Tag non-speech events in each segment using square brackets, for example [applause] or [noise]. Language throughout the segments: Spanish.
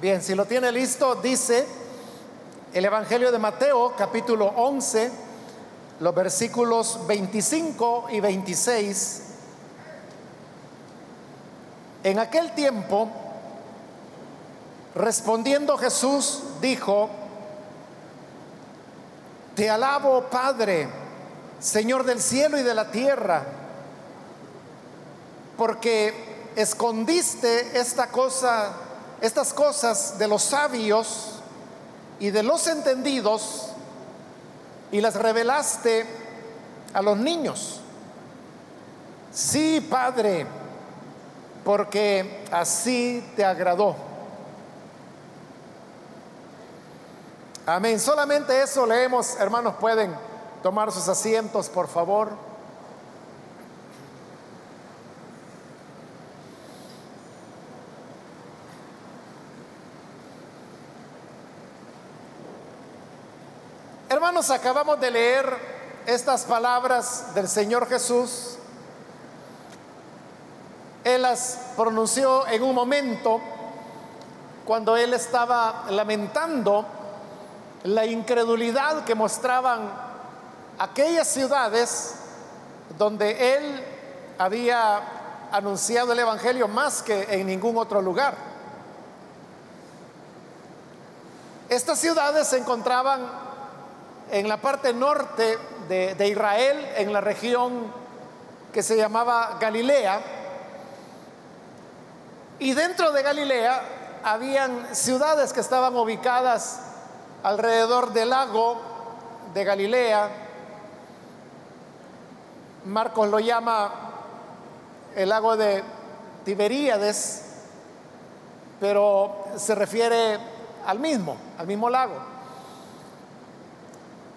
Bien, si lo tiene listo, dice el Evangelio de Mateo, capítulo 11, los versículos 25 y 26. En aquel tiempo, respondiendo Jesús, dijo, Te alabo, Padre, Señor del cielo y de la tierra, porque escondiste esta cosa estas cosas de los sabios y de los entendidos y las revelaste a los niños. Sí, Padre, porque así te agradó. Amén. Solamente eso leemos, hermanos, pueden tomar sus asientos, por favor. Hermanos, acabamos de leer estas palabras del Señor Jesús. Él las pronunció en un momento cuando él estaba lamentando la incredulidad que mostraban aquellas ciudades donde él había anunciado el Evangelio más que en ningún otro lugar. Estas ciudades se encontraban en la parte norte de, Israel, en la región que se llamaba Galilea. Y dentro de Galilea habían ciudades que estaban ubicadas alrededor del lago de Galilea. Marcos lo llama el lago de Tiberíades, pero se refiere al mismo, al mismo lago.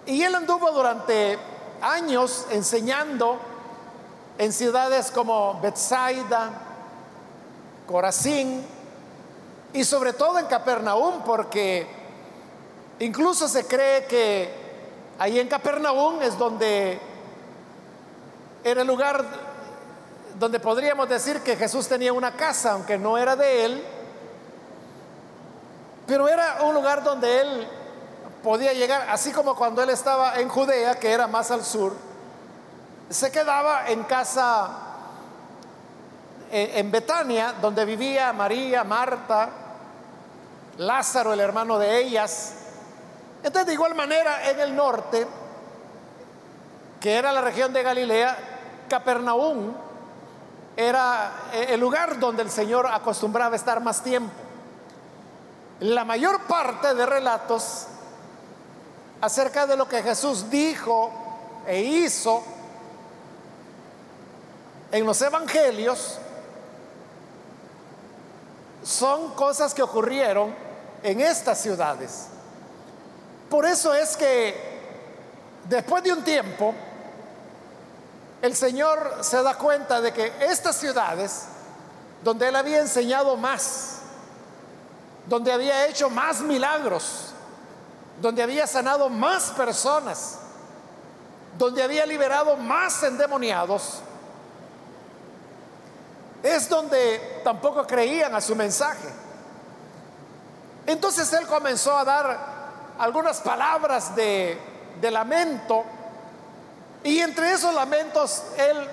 Y él anduvo durante años enseñando en ciudades como Bethsaida, Corazín y sobre todo en Capernaum, porque incluso se cree que ahí en Capernaum es donde era el lugar donde podríamos decir que Jesús tenía una casa, aunque no era de él, pero era un lugar donde él podía llegar, así como cuando él estaba en Judea, que era más al sur, se quedaba en casa en Betania, donde vivía María, Marta, Lázaro, el hermano de ellas. Entonces, de igual manera, en el norte, que era la región de Galilea, Capernaum era el lugar donde el Señor acostumbraba estar más tiempo. La mayor parte de relatos acerca de lo que Jesús dijo e hizo en los evangelios son cosas que ocurrieron en estas ciudades. Por eso es que después de un tiempo, el Señor se da cuenta de que estas ciudades, donde Él había enseñado más, donde había hecho más milagros, donde había sanado más personas, donde había liberado más endemoniados, es donde tampoco creían a su mensaje. Entonces él comenzó a dar algunas palabras de, lamento y entre esos lamentos él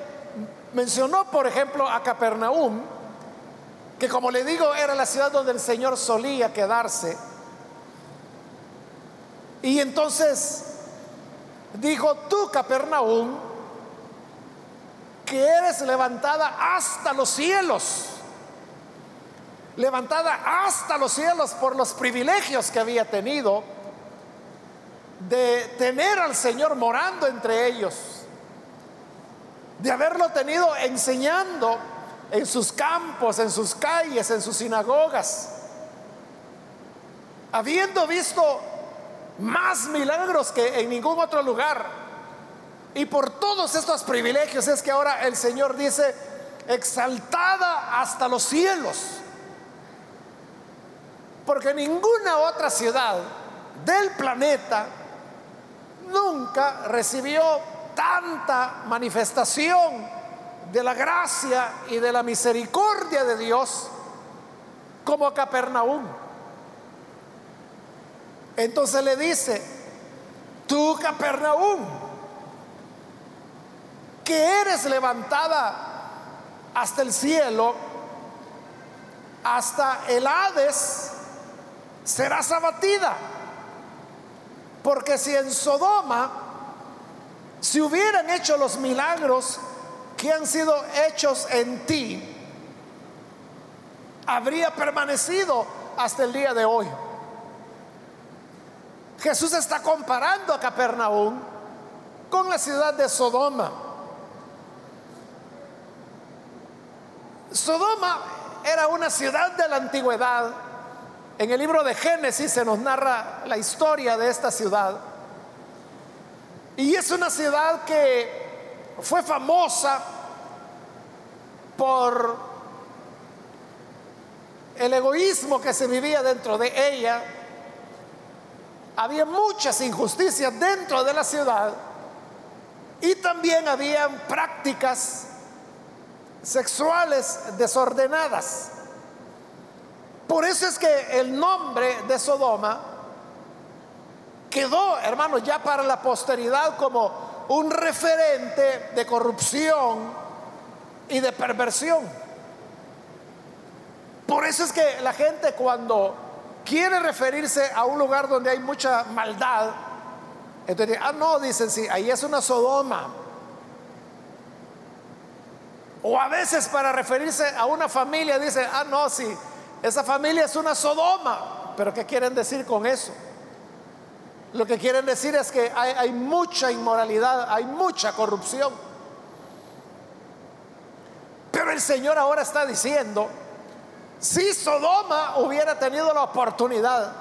mencionó, por ejemplo, a Capernaum, que como le digo era la ciudad donde el Señor solía quedarse y entonces dijo, tú Capernaum, que eres levantada hasta los cielos, levantada hasta los cielos por los privilegios que había tenido de tener al Señor morando entre ellos, de haberlo tenido enseñando en sus campos, en sus calles, en sus sinagogas, habiendo visto más milagros que en ningún otro lugar. Y por todos estos privilegios es que ahora el Señor dice, exaltada hasta los cielos. Porque ninguna otra ciudad del planeta nunca recibió tanta manifestación de la gracia y de la misericordia de Dios como Capernaum. Entonces le dice, tú Capernaum, que eres levantada hasta el cielo, hasta el Hades, serás abatida. Porque si en Sodoma si hubieran hecho los milagros que han sido hechos en ti, habría permanecido hasta el día de hoy. Jesús está comparando a Capernaum con la ciudad de Sodoma. Sodoma era una ciudad de la antigüedad. En el libro de Génesis se nos narra la historia de esta ciudad. Y es una ciudad que fue famosa por el egoísmo que se vivía dentro de ella. Había muchas injusticias dentro de la ciudad y también habían prácticas sexuales desordenadas. Por eso es que el nombre de Sodoma quedó, hermanos, ya para la posteridad como un referente de corrupción y de perversión. Por eso es que la gente cuando quiere referirse a un lugar donde hay mucha maldad, entonces, ah, no, dicen, sí, ahí es una Sodoma. O a veces para referirse a una familia dicen, ah, no, sí, esa familia es una Sodoma. Pero ¿qué quieren decir con eso? Lo que quieren decir es que hay, mucha inmoralidad, hay mucha corrupción. Pero el Señor ahora está diciendo, si Sodoma hubiera tenido la oportunidad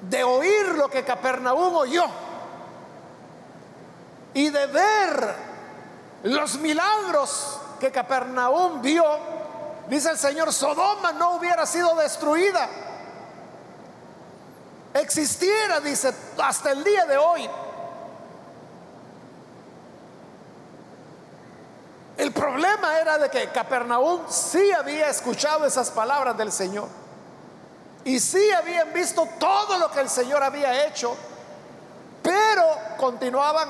de oír lo que Capernaum oyó y de ver los milagros que Capernaum vio, dice el Señor, Sodoma no hubiera sido destruida existiera, dice, hasta el día de hoy. El problema era de que Capernaum sí había escuchado esas palabras del Señor. Y sí habían visto todo lo que el Señor había hecho, pero continuaban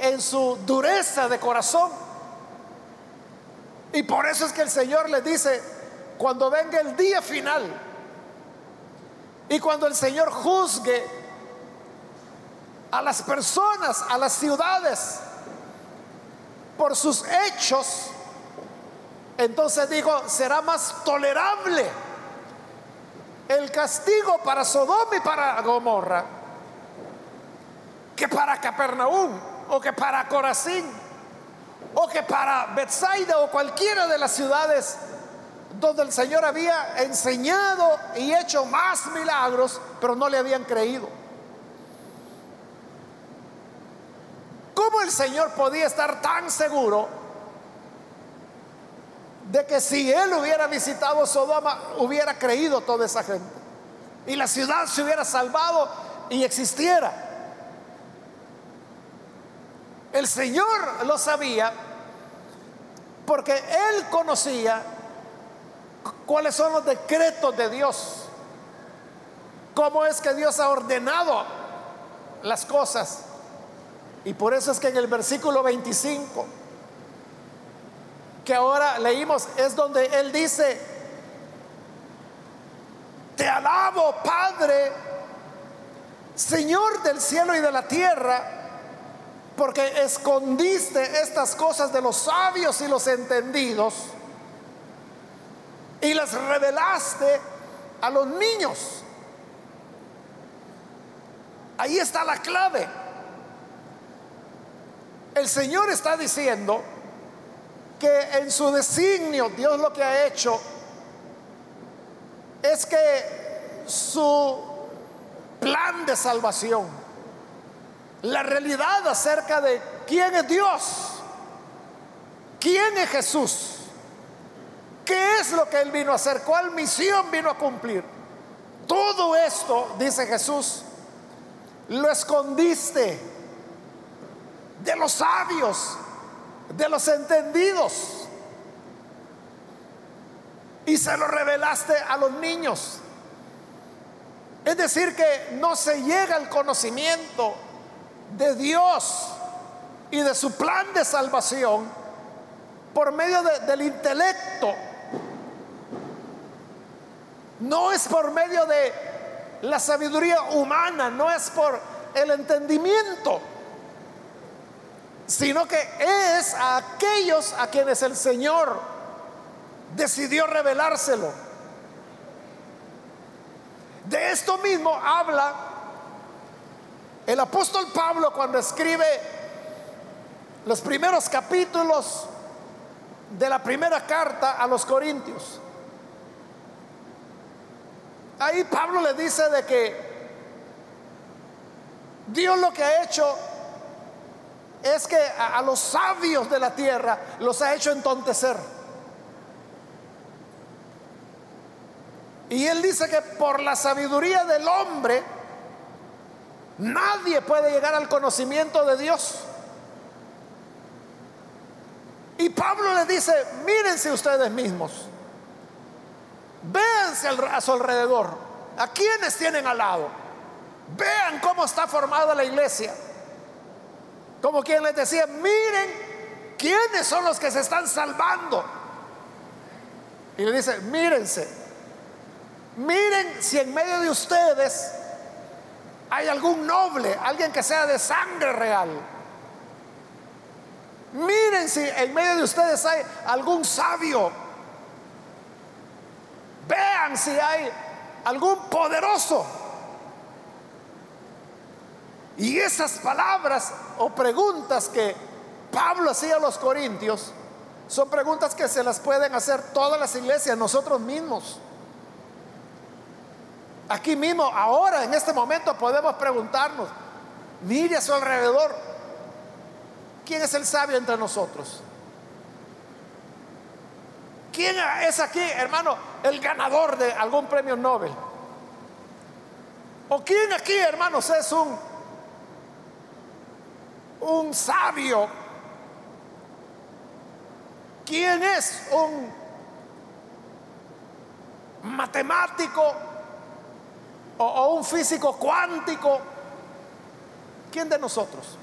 en su dureza de corazón. Y por eso es que el Señor les dice, cuando venga el día final, y cuando el Señor juzgue a las personas, a las ciudades, por sus hechos, entonces digo, será más tolerable el castigo para Sodoma y para Gomorra que para Capernaum o que para Corazín o que para Bethsaida o cualquiera de las ciudades donde el Señor había enseñado y hecho más milagros, pero no le habían creído. ¿Cómo el Señor podía estar tan seguro de que si Él hubiera visitado Sodoma, hubiera creído toda esa gente? Y la ciudad se hubiera salvado y existiera. El Señor lo sabía porque Él conocía cuáles son los decretos de Dios, cómo es que Dios ha ordenado las cosas. Y por eso es que en el versículo 25, que ahora leímos, es donde Él dice, te alabo Padre, Señor del cielo y de la tierra, porque escondiste estas cosas de los sabios y los entendidos y las revelaste a los niños. Ahí está la clave. El Señor está diciendo que en su designio Dios lo que ha hecho es que su plan de salvación, la realidad acerca de quién es Dios, quién es Jesús, ¿Qué es lo que Él vino a hacer? ¿Cuál misión vino a cumplir? Todo esto, dice Jesús, lo escondiste de los sabios, de los entendidos, y se lo revelaste a los niños. Es decir, que no se llega al conocimiento de Dios y de su plan de salvación por medio del intelecto. No es por medio de la sabiduría humana, no es por el entendimiento, sino que es a aquellos a quienes el Señor decidió revelárselo. De esto mismo habla el apóstol Pablo cuando escribe los primeros capítulos de la primera carta a los Corintios. Ahí Pablo le dice de que Dios lo que ha hecho es que a, los sabios de la tierra los ha hecho entontecer. Y él dice que por la sabiduría del hombre nadie puede llegar al conocimiento de Dios. Y Pablo le dice, mírense ustedes mismos, véanse a su alrededor, a quienes tienen al lado, vean cómo está formada la iglesia. Como quien les decía, miren quiénes son los que se están salvando. Y le dice, mírense, miren si en medio de ustedes hay algún noble, alguien que sea de sangre real Miren si en medio de ustedes hay algún sabio. Vean si hay algún poderoso. Y esas palabras o preguntas que Pablo hacía a los corintios son preguntas que se las pueden hacer todas las iglesias, nosotros mismos. Aquí mismo, ahora, en este momento, podemos preguntarnos, mire a su alrededor, ¿Quién es el sabio entre nosotros? ¿Quién es aquí, hermano, el ganador de algún premio Nobel? ¿O quién aquí, hermanos, es un, un sabio? ¿Quién es un matemático o, un físico cuántico? ¿Quién de nosotros?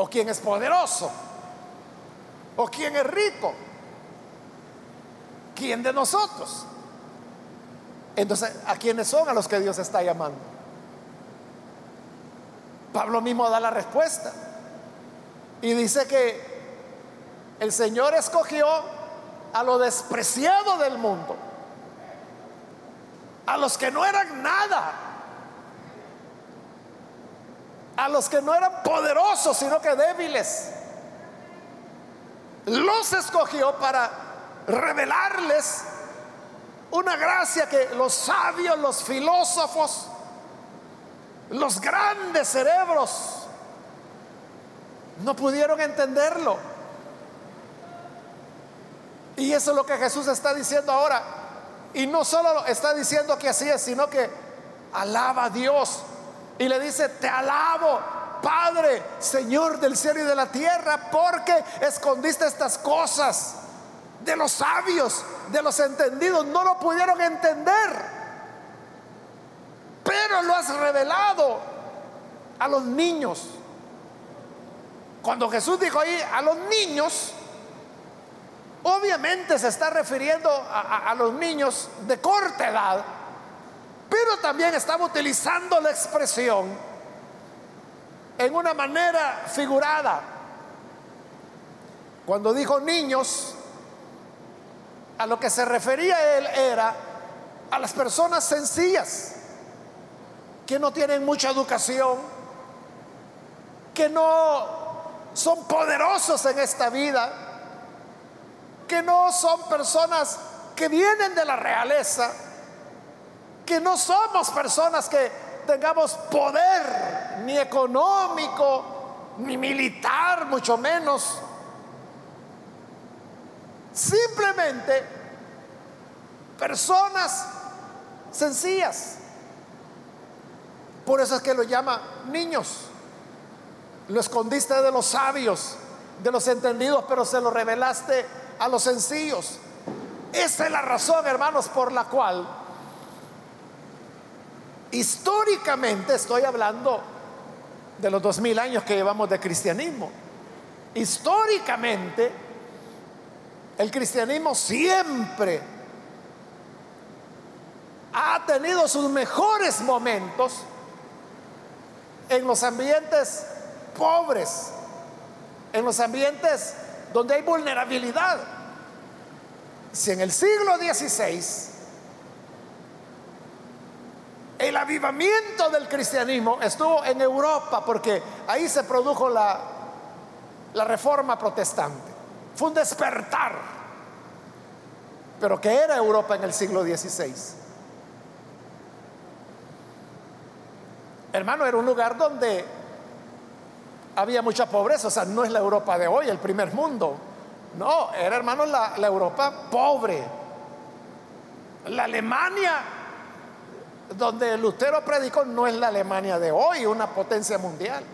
o quién es poderoso, o quién es rico, quién de nosotros. Entonces, ¿a quiénes son a los que Dios está llamando? Pablo mismo da la respuesta y dice que el Señor escogió a lo despreciado del mundo, a los que no eran nada, a los que no eran poderosos, sino que débiles. Los escogió para revelarles una gracia que los sabios, los filósofos, los grandes cerebros no pudieron entenderlo. Y eso es lo que Jesús está diciendo ahora. Y no solo está diciendo que así es, sino que alaba a Dios y le dice, te alabo, Padre, Señor del cielo y de la tierra, porque escondiste estas cosas de los sabios, de los entendidos. No lo pudieron entender, pero lo has revelado a los niños. Cuando Jesús dijo ahí a los niños, obviamente se está refiriendo a, los niños de corta edad pero también estaba utilizando la expresión en una manera figurada. Cuando dijo niños, a lo que se refería él era a las personas sencillas, que no tienen mucha educación, que no son poderosos en esta vida, que no son personas que vienen de la realeza, que no somos personas que tengamos poder ni económico, ni militar, mucho menos. Simplemente personas sencillas. Por eso es que lo llama niños. Lo escondiste de los sabios, de los entendidos, pero se lo revelaste a los sencillos. Esa es la razón, hermanos, por la cual históricamente estoy hablando de los dos mil años que llevamos de cristianismo. Históricamente, el cristianismo siempre ha tenido sus mejores momentos en los ambientes pobres, en los ambientes donde hay vulnerabilidad. Si en el siglo XVI el avivamiento del cristianismo estuvo en Europa porque ahí se produjo la, la reforma protestante. Fue un despertar. Pero ¿qué era Europa en el siglo XVI? Hermano, era un lugar donde había mucha pobreza, o sea, no es la Europa de hoy, el primer mundo. No, era hermano la, la Europa pobre. La Alemania, donde Lutero predicó, no es la Alemania de hoy, una potencia mundial.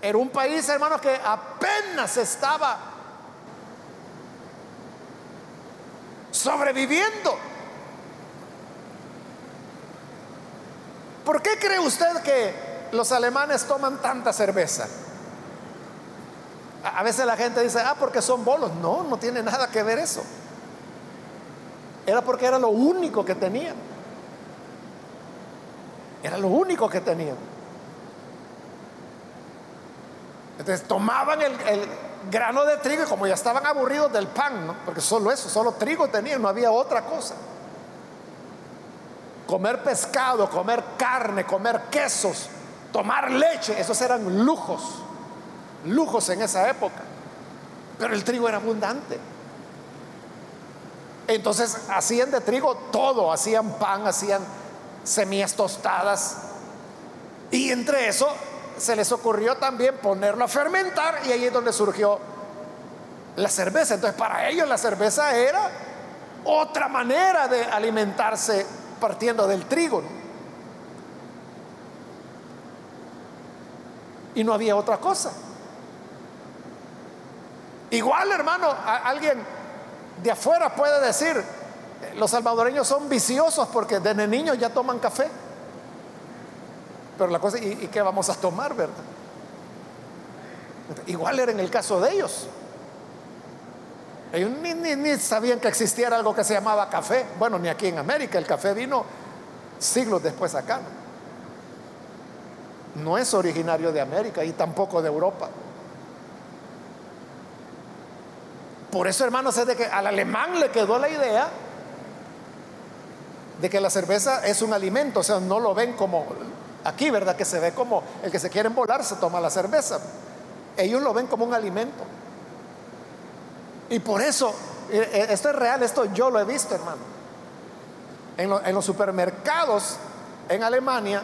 Era un país, hermano, que apenas estaba sobreviviendo. ¿Por qué cree usted que los alemanes toman tanta cerveza? A veces la gente dice, ah, porque son bolos. No, no tiene nada que ver eso. Era porque era lo único que tenían. Era lo único que tenían. Entonces tomaban el, grano de trigo y como ya estaban aburridos del pan, ¿no? porque solo eso, solo trigo tenían, no había otra cosa comer pescado, comer carne, comer quesos, tomar leche, esos eran lujos, lujos en esa época. Pero el trigo era abundante. Entonces hacían de trigo todo, hacían pan, hacían semillas tostadas. Y entre eso se les ocurrió también ponerlo a fermentar y ahí es donde surgió la cerveza. Entonces para ellos la cerveza era otra manera de alimentarse partiendo del trigo. Y no había otra cosa. Igual, hermano, alguien de afuera puede decir, los salvadoreños son viciosos porque desde niños ya toman café. Pero la cosa, ¿y, qué vamos a tomar, verdad? Igual era en el caso de ellos. Ellos ni, sabían que existiera algo que se llamaba café. Bueno, ni aquí en América. El café vino siglos después acá. No es originario de América y tampoco de Europa. Por eso, hermanos, es de que al alemán le quedó la idea de que la cerveza es un alimento, o sea, no lo ven como aquí, ¿verdad? Que se ve como el que se quiere volar se toma la cerveza. Ellos lo ven como un alimento. Y por eso, eh, eh, esto es real, esto yo lo he visto, hermano. En, los supermercados en Alemania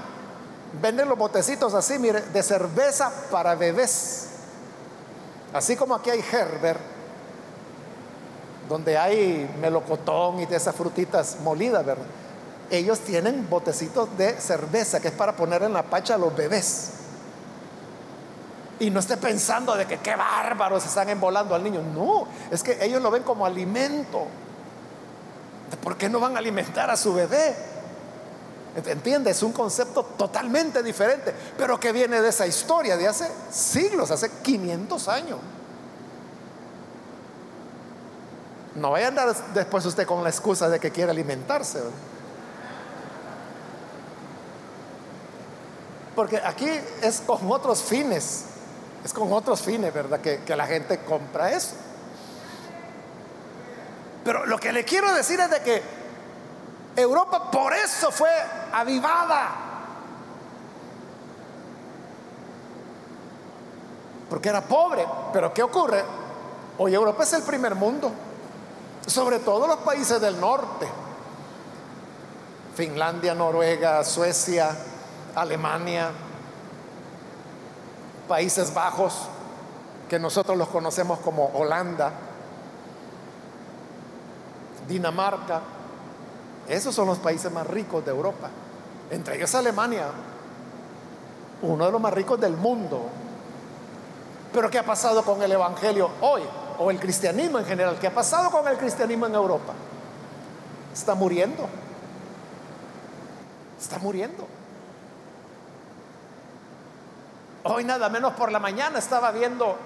venden los botecitos así, mire, de cerveza para bebés. Así como aquí hay Herber, donde hay melocotón y de esas frutitas molidas, ¿verdad? Ellos tienen botecitos de cerveza que es para poner en la pacha a los bebés. Y no esté pensando de que qué bárbaros están embolando al niño. No, es que ellos lo ven como alimento. ¿Por qué no van a alimentar a su bebé? ¿Entiendes? Es un concepto totalmente diferente, pero que viene de esa historia de hace siglos, hace 500 años. No vaya a andar después usted con la excusa de que quiere alimentarse. Porque aquí es con otros fines. Es con otros fines, ¿verdad? Que, la gente compra eso. Pero lo que le quiero decir es de que Europa por eso fue avivada. Porque era pobre. Pero ¿qué ocurre? Hoy Europa es el primer mundo. Sobre todo los países del norte. Finlandia, Noruega, Suecia, Alemania, Países Bajos, que nosotros los conocemos como Holanda, Dinamarca, esos son los países más ricos de Europa, entre ellos Alemania, uno de los más ricos del mundo. Pero ¿qué ha pasado con el Evangelio hoy? o el cristianismo en general, ¿qué ha pasado con el cristianismo en Europa? Está muriendo. Está muriendo. Hoy nada menos por la mañana estaba viendo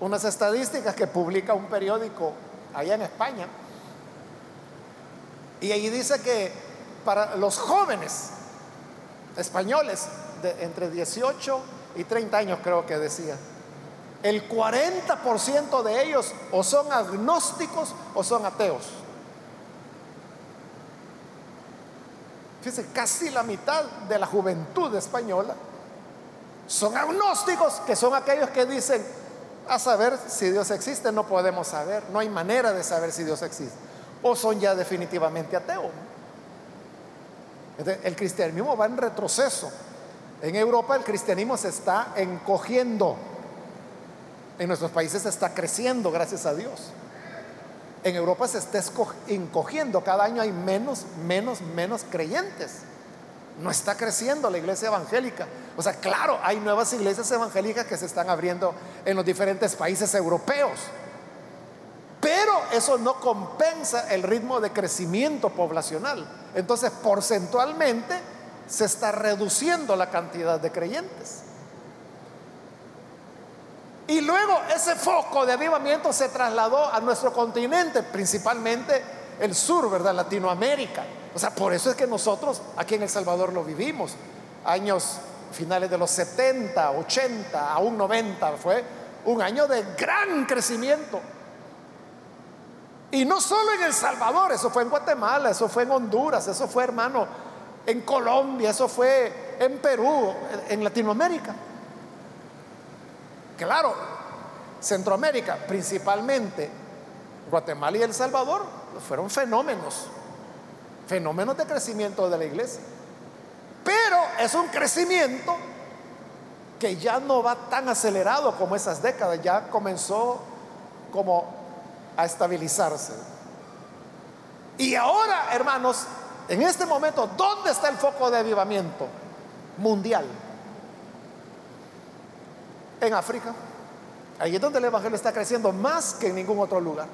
unas estadísticas que publica un periódico allá en España. Y ahí dice que para los jóvenes españoles de entre 18 y 30 años creo que decía, el 40% de ellos o son agnósticos o son ateos. Fíjense, casi la mitad de la juventud española son agnósticos, que son aquellos que dicen, a saber si Dios existe, no podemos saber, no hay manera de saber si Dios existe. O son ya definitivamente ateos. El cristianismo va en retroceso. En Europa el cristianismo se está encogiendo. En nuestros países está creciendo, gracias a Dios. En Europa se está encogiendo. Cada año hay menos, menos, menos creyentes. No está creciendo la iglesia evangélica. O sea, claro, hay nuevas iglesias evangélicas que se están abriendo en los diferentes países europeos. Pero eso no compensa el ritmo de crecimiento poblacional. Entonces, porcentualmente, se está reduciendo la cantidad de creyentes. Y luego ese foco de avivamiento se trasladó a nuestro continente, principalmente el sur, ¿verdad? Latinoamérica. O sea, por eso es que nosotros aquí en El Salvador lo vivimos. Años finales de los 70, 80, aún 90, fue un año de gran crecimiento. Y no solo en El Salvador, eso fue en Guatemala, eso fue en Honduras, eso fue, hermano, en Colombia, eso fue en Perú, en Latinoamérica. Claro, Centroamérica, principalmente Guatemala y El Salvador, fueron fenómenos, fenómenos de crecimiento de la iglesia. Pero es un crecimiento que ya no va tan acelerado como esas décadas, ya comenzó como a estabilizarse. Y ahora, hermanos, en este momento, ¿dónde está el foco de avivamiento mundial? En África. Ahí es donde el Evangelio está creciendo más que en ningún otro lugar.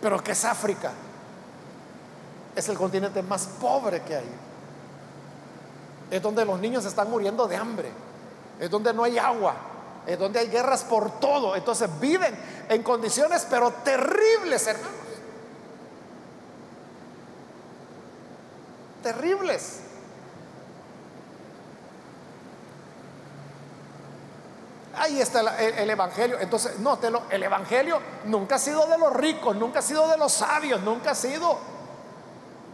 Pero ¿qué es África? Es el continente más pobre que hay. Es donde los niños están muriendo de hambre. Es donde no hay agua. Es donde hay guerras por todo. Entonces viven en condiciones pero terribles, hermanos. terribles. Ahí está el, Evangelio. Entonces, nótelo, el Evangelio nunca ha sido de los ricos, nunca ha sido de los sabios, nunca ha sido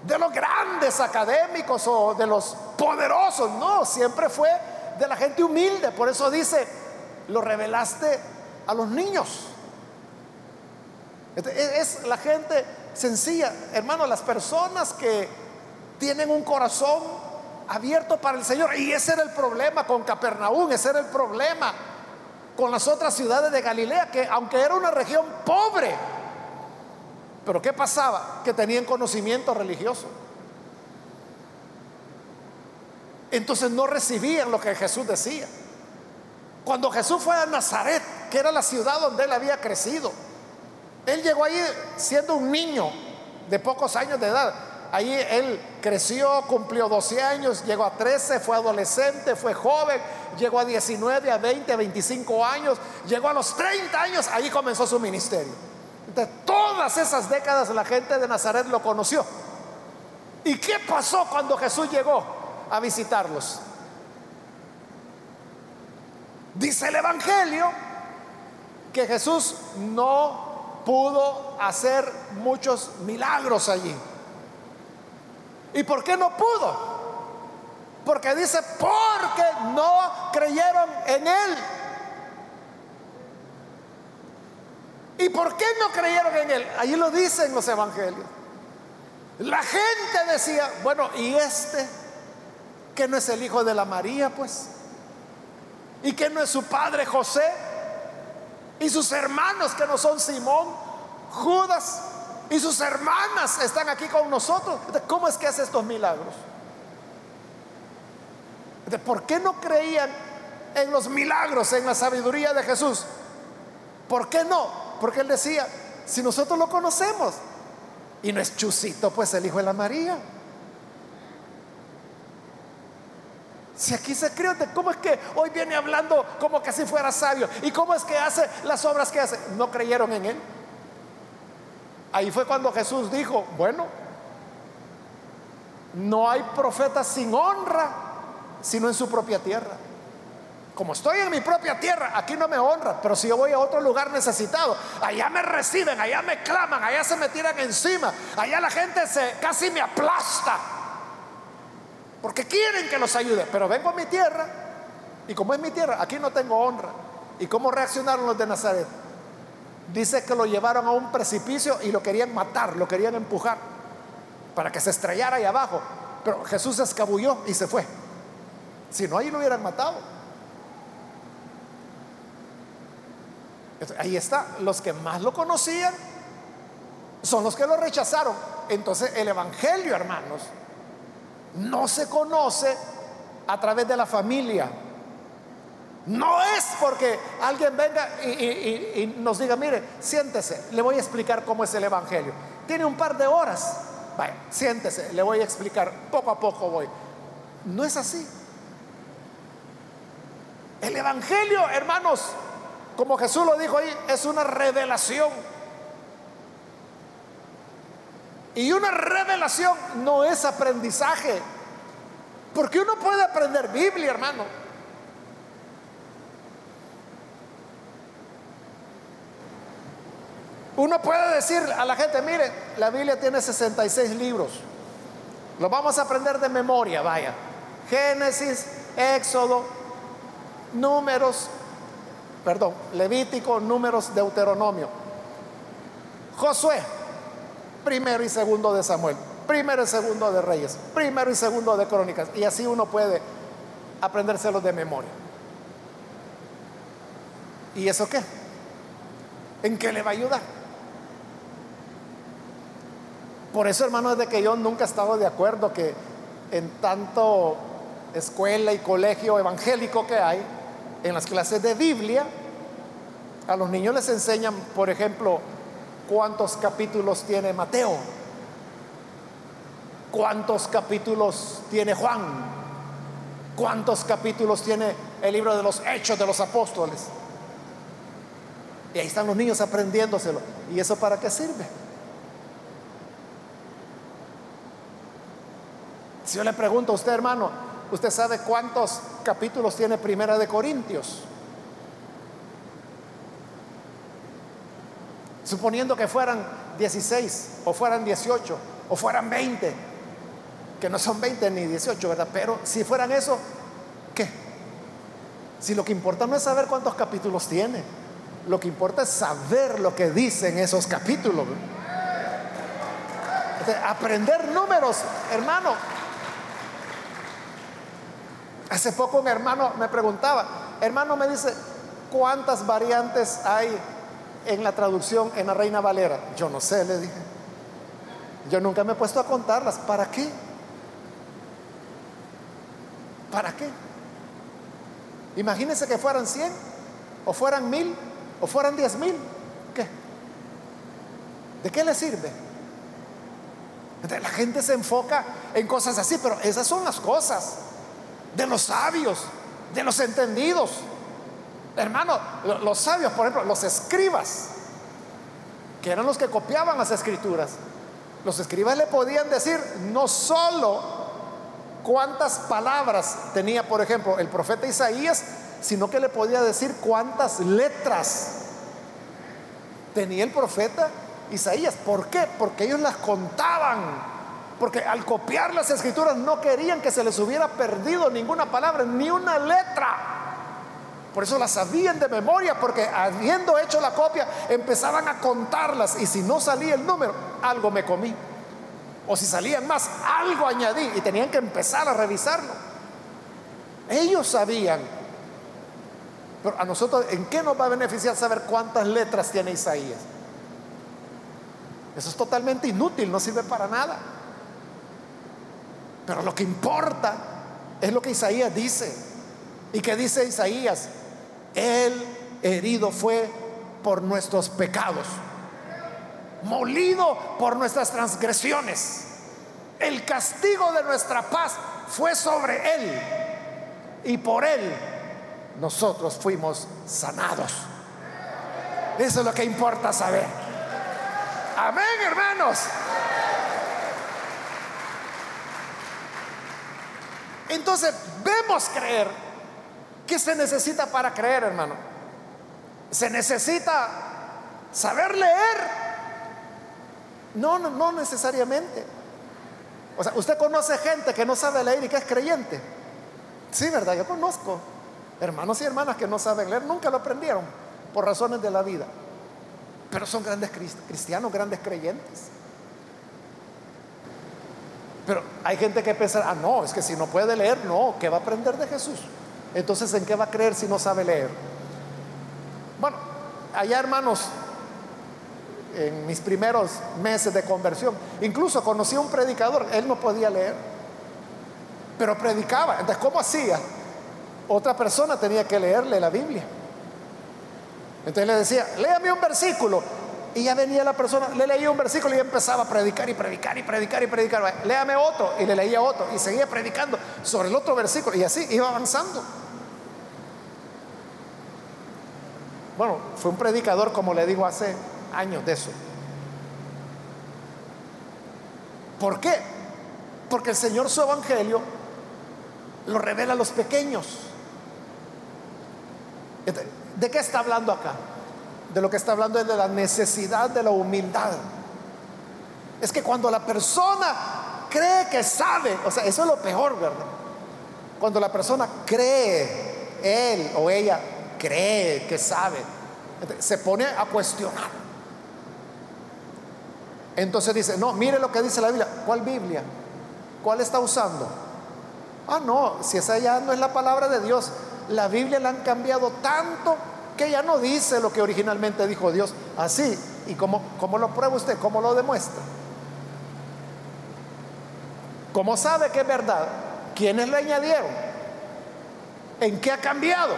de los grandes académicos o de los poderosos. No, siempre fue de la gente humilde. Por eso dice, lo revelaste a los niños. Es la gente sencilla. Hermano, las personas que tienen un corazón abierto para el Señor. Y ese era el problema con Capernaum, ese era el problema con las otras ciudades de Galilea, que aunque era una región pobre, pero ¿qué pasaba? Que tenían conocimiento religioso. Entonces no recibían lo que Jesús decía. Cuando Jesús fue a Nazaret, que era la ciudad donde él había crecido, él llegó ahí siendo un niño de pocos años de edad. Ahí él creció, cumplió 12 años, llegó a 13, fue adolescente, fue joven, llegó a 19, a 20, a 25 años, llegó a los 30 años, ahí comenzó su ministerio. Todas esas décadas la gente de Nazaret lo conoció. ¿Y qué pasó cuando Jesús llegó a visitarlos? Dice el Evangelio que Jesús no pudo hacer muchos milagros allí. ¿Y por qué no pudo? Porque dice, porque no creyeron en Él. ¿Y por qué no creyeron en Él? Ahí lo dicen los evangelios. La gente decía, bueno, ¿y este? Que no es el hijo de la María, pues. ¿Y que no es su padre José? ¿Y sus hermanos que no son Simón, Judas? Y sus hermanas están aquí con nosotros. ¿Cómo es que hace estos milagros? ¿Por qué no creían en los milagros, en la sabiduría de Jesús? ¿Por qué no? Porque él decía, si nosotros lo conocemos, y no es Chusito, pues el hijo de la María. Si aquí se crió, ¿cómo es que hoy viene hablando como que si fuera sabio? ¿Y cómo es que hace las obras que hace? No creyeron en él. Ahí fue cuando Jesús dijo, bueno, no hay profeta sin honra, sino en su propia tierra. Como estoy en mi propia tierra, aquí no me honra, pero si yo voy a otro lugar necesitado, allá me reciben, allá me claman, allá se me tiran encima, allá la gente se casi me aplasta, porque quieren que los ayude, pero vengo a mi tierra y como es mi tierra, aquí no tengo honra. ¿Y cómo reaccionaron los de Nazaret? Dice que lo llevaron a un precipicio y lo querían matar, lo querían empujar para que se estrellara ahí abajo. Pero Jesús se escabulló y se fue. Si no, ahí lo hubieran matado. Ahí está, los que más lo conocían son los que lo rechazaron. Entonces el Evangelio, hermanos, no se conoce a través de la familia. No es porque alguien venga y, nos diga, mire, siéntese, le voy a explicar cómo es el Evangelio. Tiene un par de horas. Vaya, siéntese, le voy a explicar, poco a poco voy. No es así. El Evangelio, hermanos, como Jesús lo dijo ahí, es una revelación. Y una revelación no es aprendizaje. Porque uno puede aprender Biblia, hermano. Uno puede decir a la gente, mire, la Biblia tiene 66 libros. Lo vamos a aprender de memoria, vaya. Génesis, Éxodo, números, perdón, Levítico, Números, Deuteronomio. Josué, primero y segundo de Samuel, primero y segundo de Reyes, primero y segundo de Crónicas. Y así uno puede aprendérselos de memoria. ¿Y eso qué? ¿En qué le va a ayudar? Por eso, hermano, es de que yo nunca he estado de acuerdo que en tanto escuela y colegio evangélico que hay, en las clases de Biblia, a los niños les enseñan, por ejemplo, cuántos capítulos tiene Mateo, cuántos capítulos tiene Juan, cuántos capítulos tiene el libro de los hechos de los apóstoles. Y ahí están los niños aprendiéndoselo. ¿Y eso para qué sirve? Si yo le pregunto a usted, hermano, ¿usted sabe cuántos capítulos tiene Primera de Corintios? Suponiendo que fueran 16 o fueran 18 o fueran 20, que no son 20 ni 18, ¿verdad? Pero si fueran eso, ¿qué? Si lo que importa no es saber cuántos capítulos tiene, lo que importa es saber lo que dicen esos capítulos. aprender números, hermano. Hace poco un hermano me preguntaba, hermano me dice, ¿cuántas variantes hay en la traducción en la Reina Valera? Yo no sé, le dije. Yo nunca me he puesto a contarlas. ¿Para qué? ¿Para qué? Imagínense que fueran 100, o fueran mil, o fueran diez mil. ¿Qué? ¿De qué le sirve? La gente se enfoca en cosas así, pero esas son las cosas de los sabios, de los entendidos. Hermano, los sabios, por ejemplo, los escribas, que eran los que copiaban las escrituras, los escribas le podían decir no solo cuántas palabras tenía, por ejemplo, el profeta Isaías, sino que le podía decir cuántas letras tenía el profeta Isaías. ¿Por qué? Porque ellos las contaban. Porque al copiar las escrituras no querían que se les hubiera perdido ninguna palabra, ni una letra. Por eso las sabían de memoria, porque habiendo hecho la copia, empezaban a contarlas. Y si no salía el número, algo me comí. O si salían más, algo añadí. Y tenían que empezar a revisarlo. Ellos sabían. Pero a nosotros, ¿en qué nos va a beneficiar saber cuántas letras tiene Isaías? Eso es totalmente inútil, no sirve para nada. Pero lo que importa es lo que Isaías dice. ¿Y qué dice Isaías? Él herido fue por nuestros pecados, molido por nuestras transgresiones. El castigo de nuestra paz fue sobre él y por él nosotros fuimos sanados. Eso es lo que importa saber. Amén, hermanos. Entonces, vemos creer. ¿Qué se necesita para creer, hermano? Se necesita saber leer. No, no, no necesariamente. O sea, usted conoce gente que no sabe leer y que es creyente. Sí, ¿verdad? Yo conozco hermanos y hermanas que no saben leer, nunca lo aprendieron por razones de la vida. Pero son grandes cristianos, grandes creyentes. Pero hay gente que piensa, ah, no, es que si no puede leer, no, ¿qué va a aprender de Jesús? Entonces, ¿en qué va a creer si no sabe leer? Bueno, allá hermanos, en mis primeros meses de conversión, incluso conocí a un predicador, él no podía leer, pero predicaba. Entonces, ¿cómo hacía? Otra persona tenía que leerle la Biblia. Entonces le decía, léame un versículo. Y ya venía la persona, le leía un versículo y empezaba a predicar y predicar y predicar y predicar. Léame otro y le leía otro y seguía predicando sobre el otro versículo y así iba avanzando. Bueno, fue un predicador, como le digo, hace años de eso. ¿Por qué? Porque el Señor su evangelio lo revela a los pequeños. ¿De qué está hablando acá? De lo que está hablando es de la necesidad de la humildad. Es que cuando la persona cree que sabe, o sea, eso es lo peor, ¿verdad? Cuando la persona cree, él o ella cree que sabe, se pone a cuestionar. Entonces dice, no, mire lo que dice la Biblia. ¿Cuál Biblia? ¿Cuál está usando? Ah, no, si esa ya no es la palabra de Dios, la Biblia la han cambiado tanto que ya no dice lo que originalmente dijo Dios. Así. ¿Y cómo, cómo lo prueba usted? ¿Cómo lo demuestra? ¿Cómo sabe que es verdad? ¿Quiénes le añadieron? ¿En qué ha cambiado?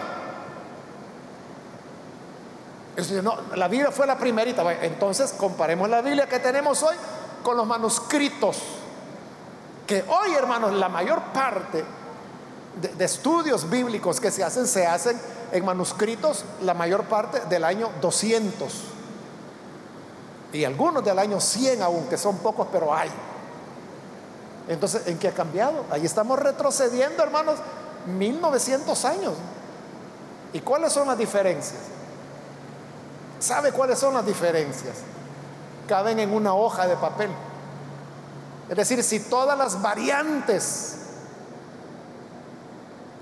No, la Biblia fue la primerita. Entonces comparemos la Biblia que tenemos hoy con los manuscritos. Que hoy, hermanos, la mayor parte de, estudios bíblicos que se hacen, se hacen en manuscritos la mayor parte del año 200. Y algunos del año 100 aún, que son pocos, pero hay. Entonces, ¿en qué ha cambiado? Ahí estamos retrocediendo, hermanos, 1900 años. ¿Y cuáles son las diferencias? ¿Sabe cuáles son las diferencias? Caben en una hoja de papel. Es decir, si todas las variantes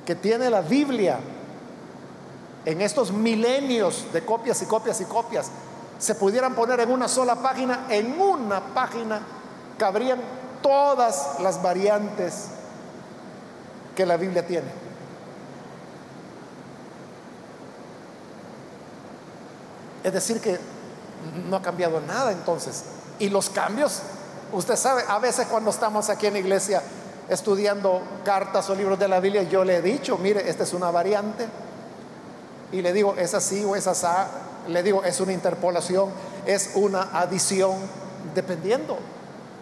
que tiene la Biblia en estos milenios de copias y copias y copias se pudieran poner en una sola página, en una página cabrían todas las variantes que la Biblia tiene. Es decir, que no ha cambiado nada entonces. Y los cambios, usted sabe, a veces cuando estamos aquí en la iglesia estudiando cartas o libros de la Biblia, yo le he dicho, mire, esta es una variante. Y le digo, es así o es así. Le digo, es una interpolación, es una adición, dependiendo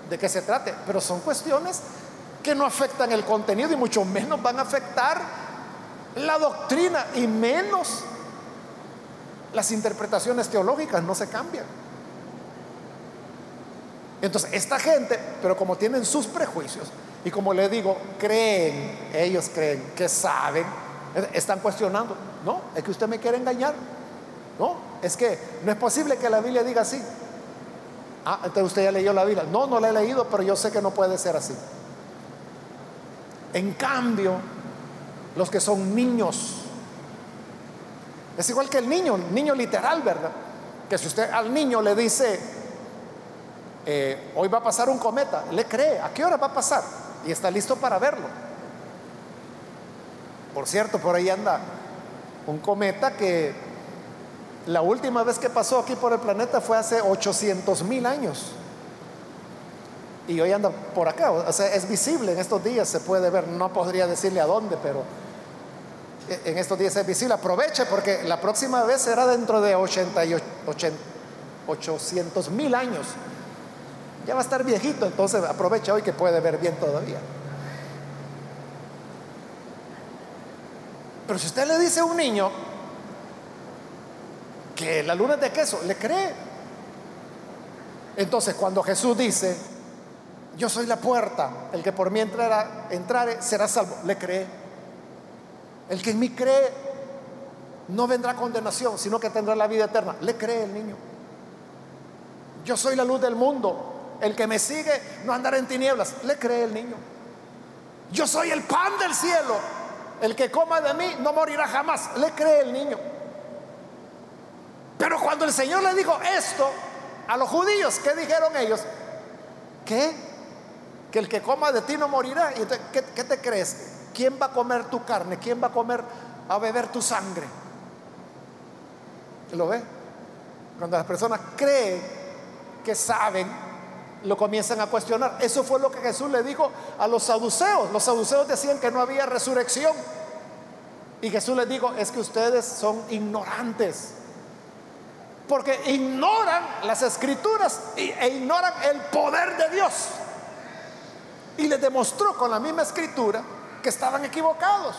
de qué se trate. Pero son cuestiones que no afectan el contenido y mucho menos van a afectar la doctrina y menos las interpretaciones teológicas, no se cambian. Entonces, esta gente, pero como tienen sus prejuicios, y como le digo, creen, ellos creen que saben, están cuestionando. No, es que usted me quiere engañar. No, es que no es posible que la Biblia diga así. Ah, entonces usted ya leyó la Biblia. No, no la he leído, pero yo sé que no puede ser así. En cambio, los que son niños, es igual que el niño, niño literal, ¿verdad? Que si usted al niño le dice, eh, hoy va a pasar un cometa, le cree, ¿a qué hora va a pasar? Y está listo para verlo. Por cierto, por ahí anda un cometa que la última vez que pasó aquí por el planeta fue hace 800 mil años. Y hoy anda por acá, o sea, es visible en estos días, se puede ver, no podría decirle a dónde, pero en estos días es visible, aproveche porque la próxima vez será dentro de 80 800 mil años. Ya va a estar viejito, entonces aprovecha hoy que puede ver bien todavía. Pero si usted le dice a un niño que la luna es de queso, le cree. Entonces cuando Jesús dice, yo soy la puerta, el que por mí entrará, entrare será salvo, le cree. El que en mí cree no vendrá condenación, sino que tendrá la vida eterna. Le cree el niño. Yo soy la luz del mundo. El que me sigue no andará en tinieblas. Le cree el niño. Yo soy el pan del cielo. El que coma de mí no morirá jamás. Le cree el niño. Pero cuando el Señor le dijo esto a los judíos, ¿qué dijeron ellos? ¿Qué? Que el que coma de ti no morirá. ¿Y ¿qué, ¿Qué te crees? ¿Quién va a comer tu carne? ¿Quién va a comer, a beber tu sangre? ¿Lo ve? Cuando las personas creen que saben, lo comienzan a cuestionar. Eso fue lo que Jesús le dijo a los saduceos. Los saduceos decían que no había resurrección. Y Jesús les dijo, es que ustedes son ignorantes. Porque ignoran las escrituras e ignoran el poder de Dios. Y les demostró con la misma escritura que estaban equivocados.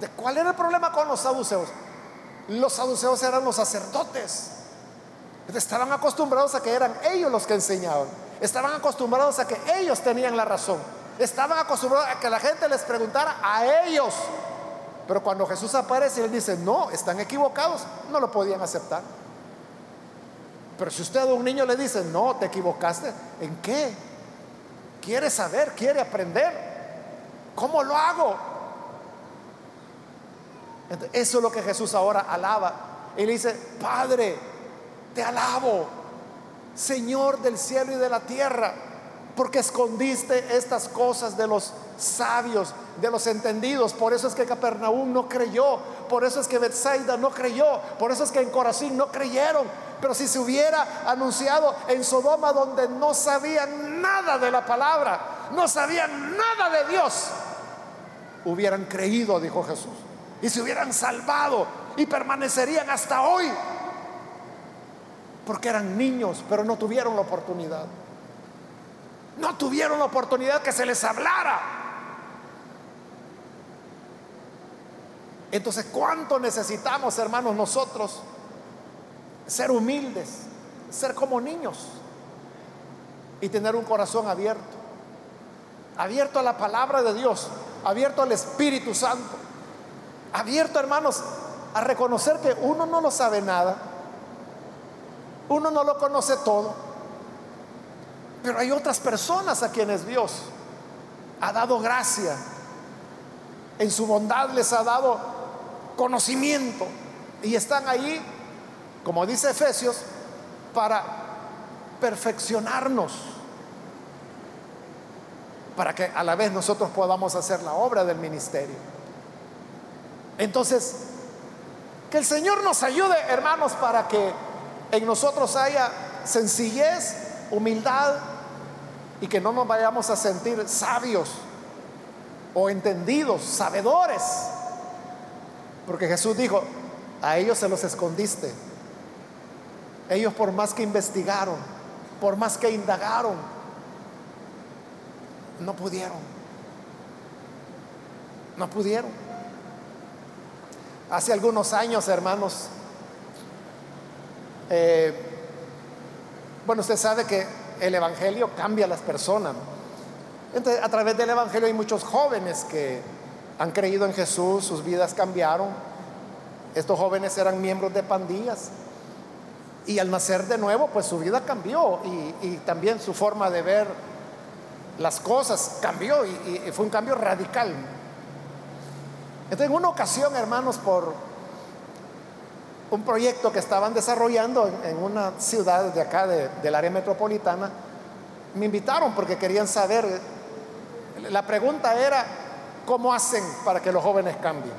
¿De cuál era el problema con los saduceos? Los saduceos eran los sacerdotes. Estaban acostumbrados a que eran ellos los que enseñaban. Estaban acostumbrados a que ellos tenían la razón. Estaban acostumbrados a que la gente les preguntara a ellos. Pero cuando Jesús aparece y les dice, no, están equivocados, no lo podían aceptar. Pero si usted a un niño le dice, no, te equivocaste, ¿en qué? ¿Quiere saber? ¿Quiere aprender? ¿Cómo lo hago? eso es lo que Jesús ahora alaba. Y le dice, Padre, te alabo, Señor del cielo y de la tierra, porque escondiste estas cosas de los sabios, de los entendidos. Por eso es que Capernaum no creyó, por eso es que Bethsaida no creyó, por eso es que en Corazín no creyeron. Pero si se hubiera anunciado en Sodoma donde no sabían nada de la palabra, no sabían nada de Dios, hubieran creído, dijo Jesús, y se hubieran salvado y permanecerían hasta hoy, porque eran niños, pero no tuvieron la oportunidad. No tuvieron la oportunidad que se les hablara. Entonces, ¿cuánto necesitamos, hermanos, nosotros ser humildes, ser como niños y tener un corazón abierto? Abierto a la palabra de Dios, abierto al Espíritu Santo, abierto, hermanos, a reconocer que uno no lo sabe nada, uno no lo conoce todo, pero hay otras personas a quienes Dios ha dado gracia, en su bondad les ha dado conocimiento y están ahí, como dice Efesios, para perfeccionarnos para que a la vez nosotros podamos hacer la obra del ministerio. Entonces, que el Señor nos ayude, hermanos, para que en nosotros haya sencillez, humildad y que no nos vayamos a sentir sabios o entendidos, sabedores. Porque Jesús dijo, a ellos se los escondiste. Ellos por más que investigaron, por más que indagaron, no pudieron. No pudieron. Hace algunos años, hermanos, eh, bueno, usted sabe que el Evangelio cambia a las personas. Entonces, a través del Evangelio hay muchos jóvenes que han creído en Jesús, sus vidas cambiaron. Estos jóvenes eran miembros de pandillas. Y al nacer de nuevo, pues su vida cambió y, y también su forma de ver las cosas, cambió y, fue un cambio radical. Entonces, en una ocasión, hermanos, por un proyecto que estaban desarrollando en, una ciudad de acá, del área metropolitana, me invitaron porque querían saber, la pregunta era, ¿cómo hacen para que los jóvenes cambien?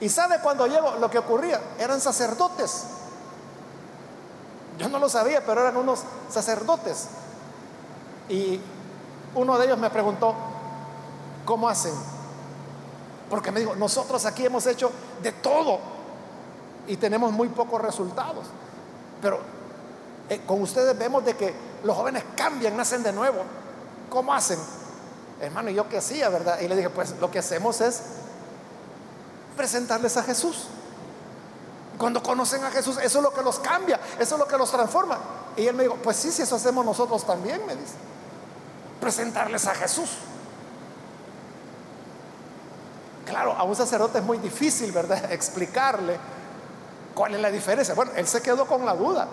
Y sabe cuando llego lo que ocurría, eran sacerdotes. Yo no lo sabía, pero eran unos sacerdotes. Y uno de ellos me preguntó, ¿cómo hacen? Porque me dijo, nosotros aquí hemos hecho de todo y tenemos muy pocos resultados. Pero eh, con ustedes vemos de que los jóvenes cambian, nacen de nuevo. ¿Cómo hacen? Hermano, ¿y yo qué hacía, verdad? Y le dije, pues lo que hacemos es presentarles a Jesús. Cuando conocen a Jesús, eso es lo que los cambia, eso es lo que los transforma. Y él me dijo, pues sí, si eso hacemos nosotros también, me dice. Presentarles a Jesús. Claro, a un sacerdote es muy difícil, ¿verdad? [laughs] Explicarle cuál es la diferencia. Bueno, él se quedó con la duda.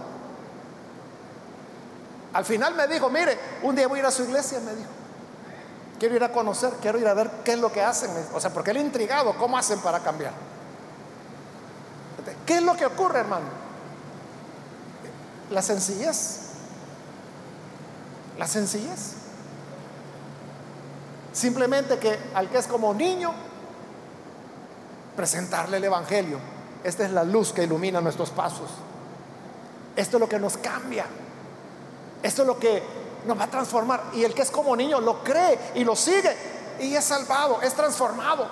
Al final me dijo, mire, un día voy a ir a su iglesia, me dijo. Quiero ir a conocer, quiero ir a ver qué es lo que hacen. O sea, porque él intrigado, ¿cómo hacen para cambiar? ¿Qué es lo que ocurre, hermano? La sencillez. La sencillez. Simplemente que al que es como niño, presentarle el Evangelio. Esta es la luz que ilumina nuestros pasos. Esto es lo que nos cambia. Esto es lo que nos va a transformar. Y el que es como niño lo cree y lo sigue y es salvado, es transformado.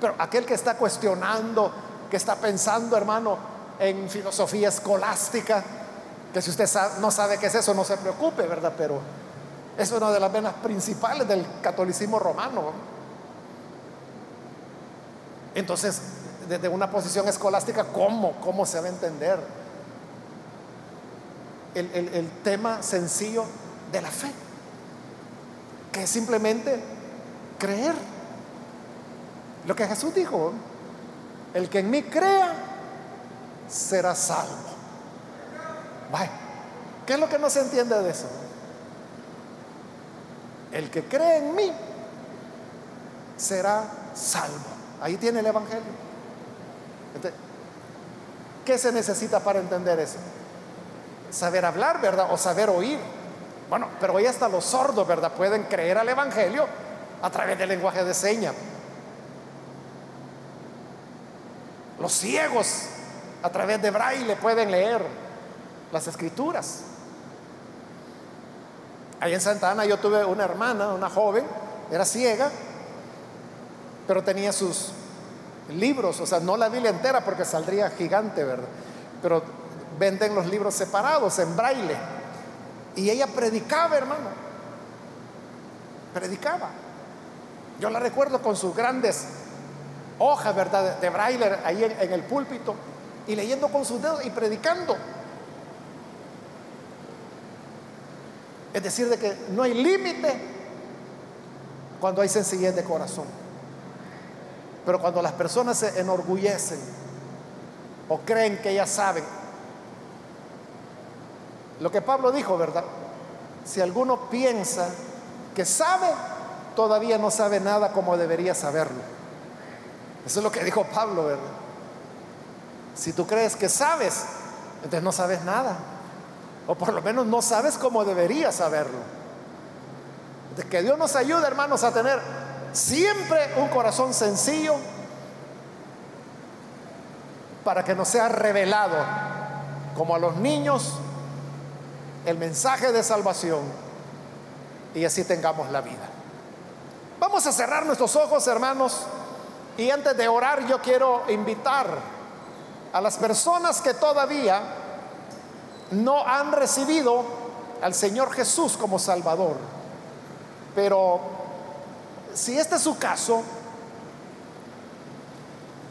Pero aquel que está cuestionando, que está pensando, hermano, en filosofía escolástica, que si usted no sabe qué es eso, no se preocupe, ¿verdad? Pero es una de las venas principales del catolicismo romano. Entonces, desde una posición escolástica, ¿cómo? ¿Cómo se va a entender? El, el tema sencillo de la fe, que es simplemente creer. Lo que Jesús dijo, el que en mí crea será salvo. ¿Qué es lo que no se entiende de eso? El que cree en mí será salvo. Ahí tiene el Evangelio. ¿Qué se necesita para entender eso? Saber hablar, ¿verdad? O saber oír. Bueno, pero hoy hasta los sordos, ¿verdad? Pueden creer al Evangelio a través del lenguaje de señas. Los ciegos a través de braille pueden leer las escrituras. Ahí en Santa Ana yo tuve una hermana, una joven, era ciega, pero tenía sus libros, o sea, no la Biblia entera porque saldría gigante, ¿verdad? Pero venden los libros separados en braille. Y ella predicaba, hermano. Predicaba. Yo la recuerdo con sus grandes hojas, ¿verdad? De braille ahí en, el púlpito y leyendo con sus dedos y predicando. Es decir, de que no hay límite cuando hay sencillez de corazón. Pero cuando las personas se enorgullecen o creen que ya saben, lo que Pablo dijo, ¿verdad? Si alguno piensa que sabe, todavía no sabe nada como debería saberlo. Eso es lo que dijo Pablo, ¿verdad? Si tú crees que sabes, entonces no sabes nada. O por lo menos no sabes como deberías saberlo. De que Dios nos ayude, hermanos, a tener Siempre un corazón sencillo para que nos sea revelado, como a los niños, el mensaje de salvación y así tengamos la vida. Vamos a cerrar nuestros ojos, hermanos, y antes de orar yo quiero invitar a las personas que todavía no han recibido al Señor Jesús como Salvador, pero si este es su caso,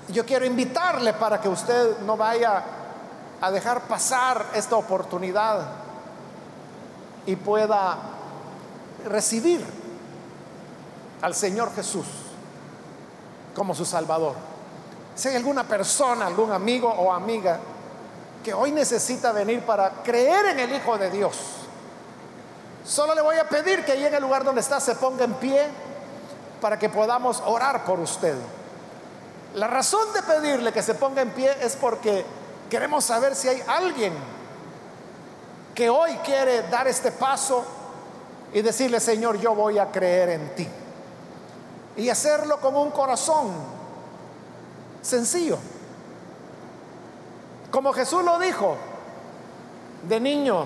yo quiero invitarle para que usted no vaya a dejar pasar esta oportunidad y pueda recibir al Señor Jesús como su Salvador. Si hay alguna persona, algún amigo o amiga que hoy necesita venir para creer en el Hijo de Dios, solo le voy a pedir que ahí en el lugar donde está se ponga en pie para que podamos orar por usted. La razón de pedirle que se ponga en pie es porque queremos saber si hay alguien que hoy quiere dar este paso y decirle, Señor, yo voy a creer en ti. Y hacerlo con un corazón sencillo. Como Jesús lo dijo, de niño,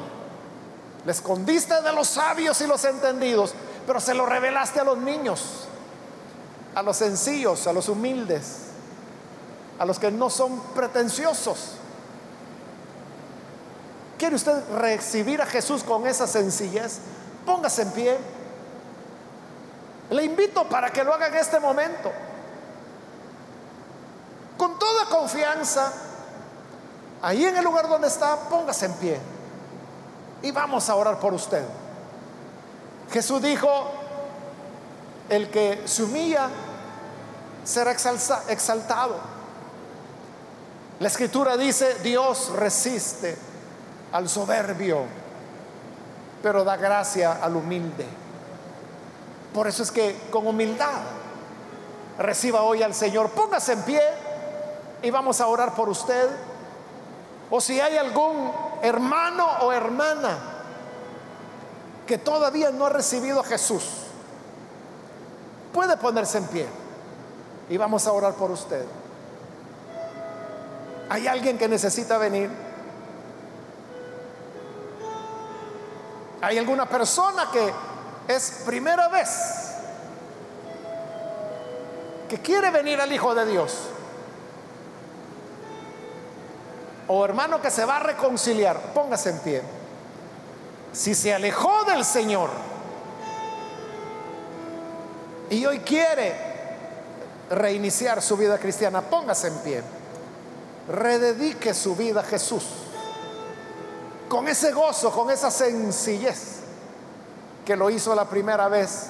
le escondiste de los sabios y los entendidos, pero se lo revelaste a los niños. A los sencillos, a los humildes, a los que no son pretenciosos. ¿Quiere usted recibir a Jesús con esa sencillez? Póngase en pie. Le invito para que lo haga en este momento. Con toda confianza, ahí en el lugar donde está, póngase en pie. Y vamos a orar por usted. Jesús dijo, el que se humilla será exaltado. La escritura dice, Dios resiste al soberbio, pero da gracia al humilde. Por eso es que con humildad reciba hoy al Señor. Póngase en pie y vamos a orar por usted. O si hay algún hermano o hermana que todavía no ha recibido a Jesús, puede ponerse en pie y vamos a orar por usted. ¿Hay alguien que necesita venir? ¿Hay alguna persona que es primera vez que quiere venir al Hijo de Dios? O hermano que se va a reconciliar, póngase en pie. Si se alejó del Señor y hoy quiere reiniciar su vida cristiana, póngase en pie. Rededique su vida a Jesús. Con ese gozo, con esa sencillez que lo hizo la primera vez,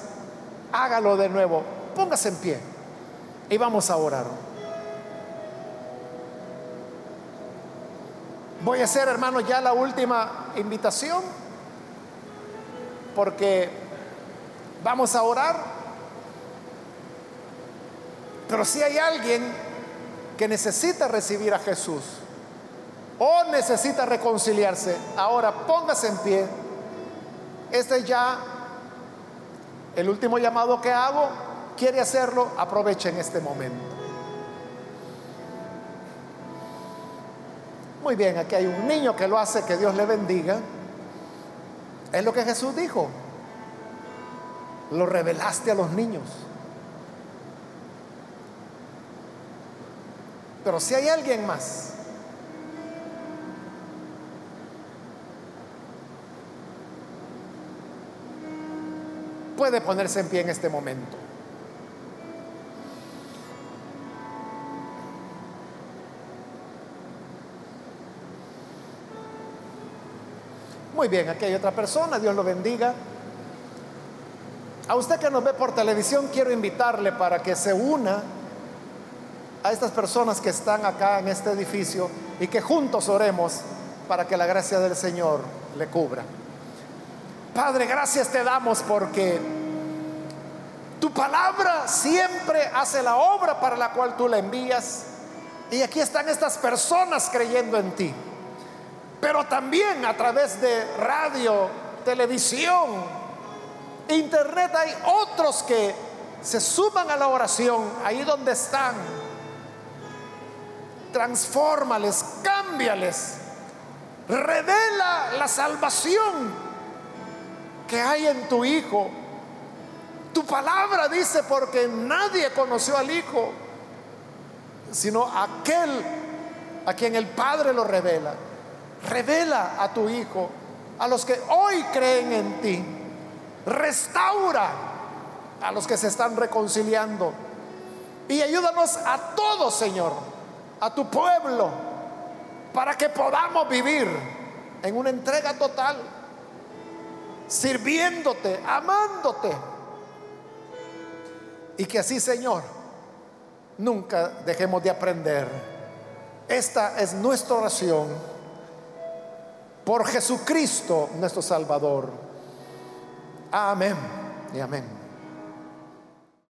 hágalo de nuevo. Póngase en pie y vamos a orar. Voy a hacer, hermano, ya la última invitación porque vamos a orar. Pero si hay alguien que necesita recibir a Jesús o necesita reconciliarse, ahora póngase en pie. Este es ya el último llamado que hago. Quiere hacerlo, aproveche en este momento. Muy bien, aquí hay un niño que lo hace, que Dios le bendiga. Es lo que Jesús dijo. Lo revelaste a los niños. Pero si hay alguien más, puede ponerse en pie en este momento. Muy bien, aquí hay otra persona, Dios lo bendiga. A usted que nos ve por televisión, quiero invitarle para que se una a estas personas que están acá en este edificio y que juntos oremos para que la gracia del Señor le cubra. Padre, gracias te damos porque tu palabra siempre hace la obra para la cual tú la envías. Y aquí están estas personas creyendo en ti. Pero también a través de radio, televisión, internet hay otros que se suman a la oración ahí donde están transfórmales, cámbiales, revela la salvación que hay en tu Hijo. Tu palabra dice, porque nadie conoció al Hijo, sino aquel a quien el Padre lo revela. Revela a tu Hijo, a los que hoy creen en ti. Restaura a los que se están reconciliando. Y ayúdanos a todos, Señor a tu pueblo, para que podamos vivir en una entrega total, sirviéndote, amándote. Y que así, Señor, nunca dejemos de aprender. Esta es nuestra oración por Jesucristo, nuestro Salvador. Amén y amén.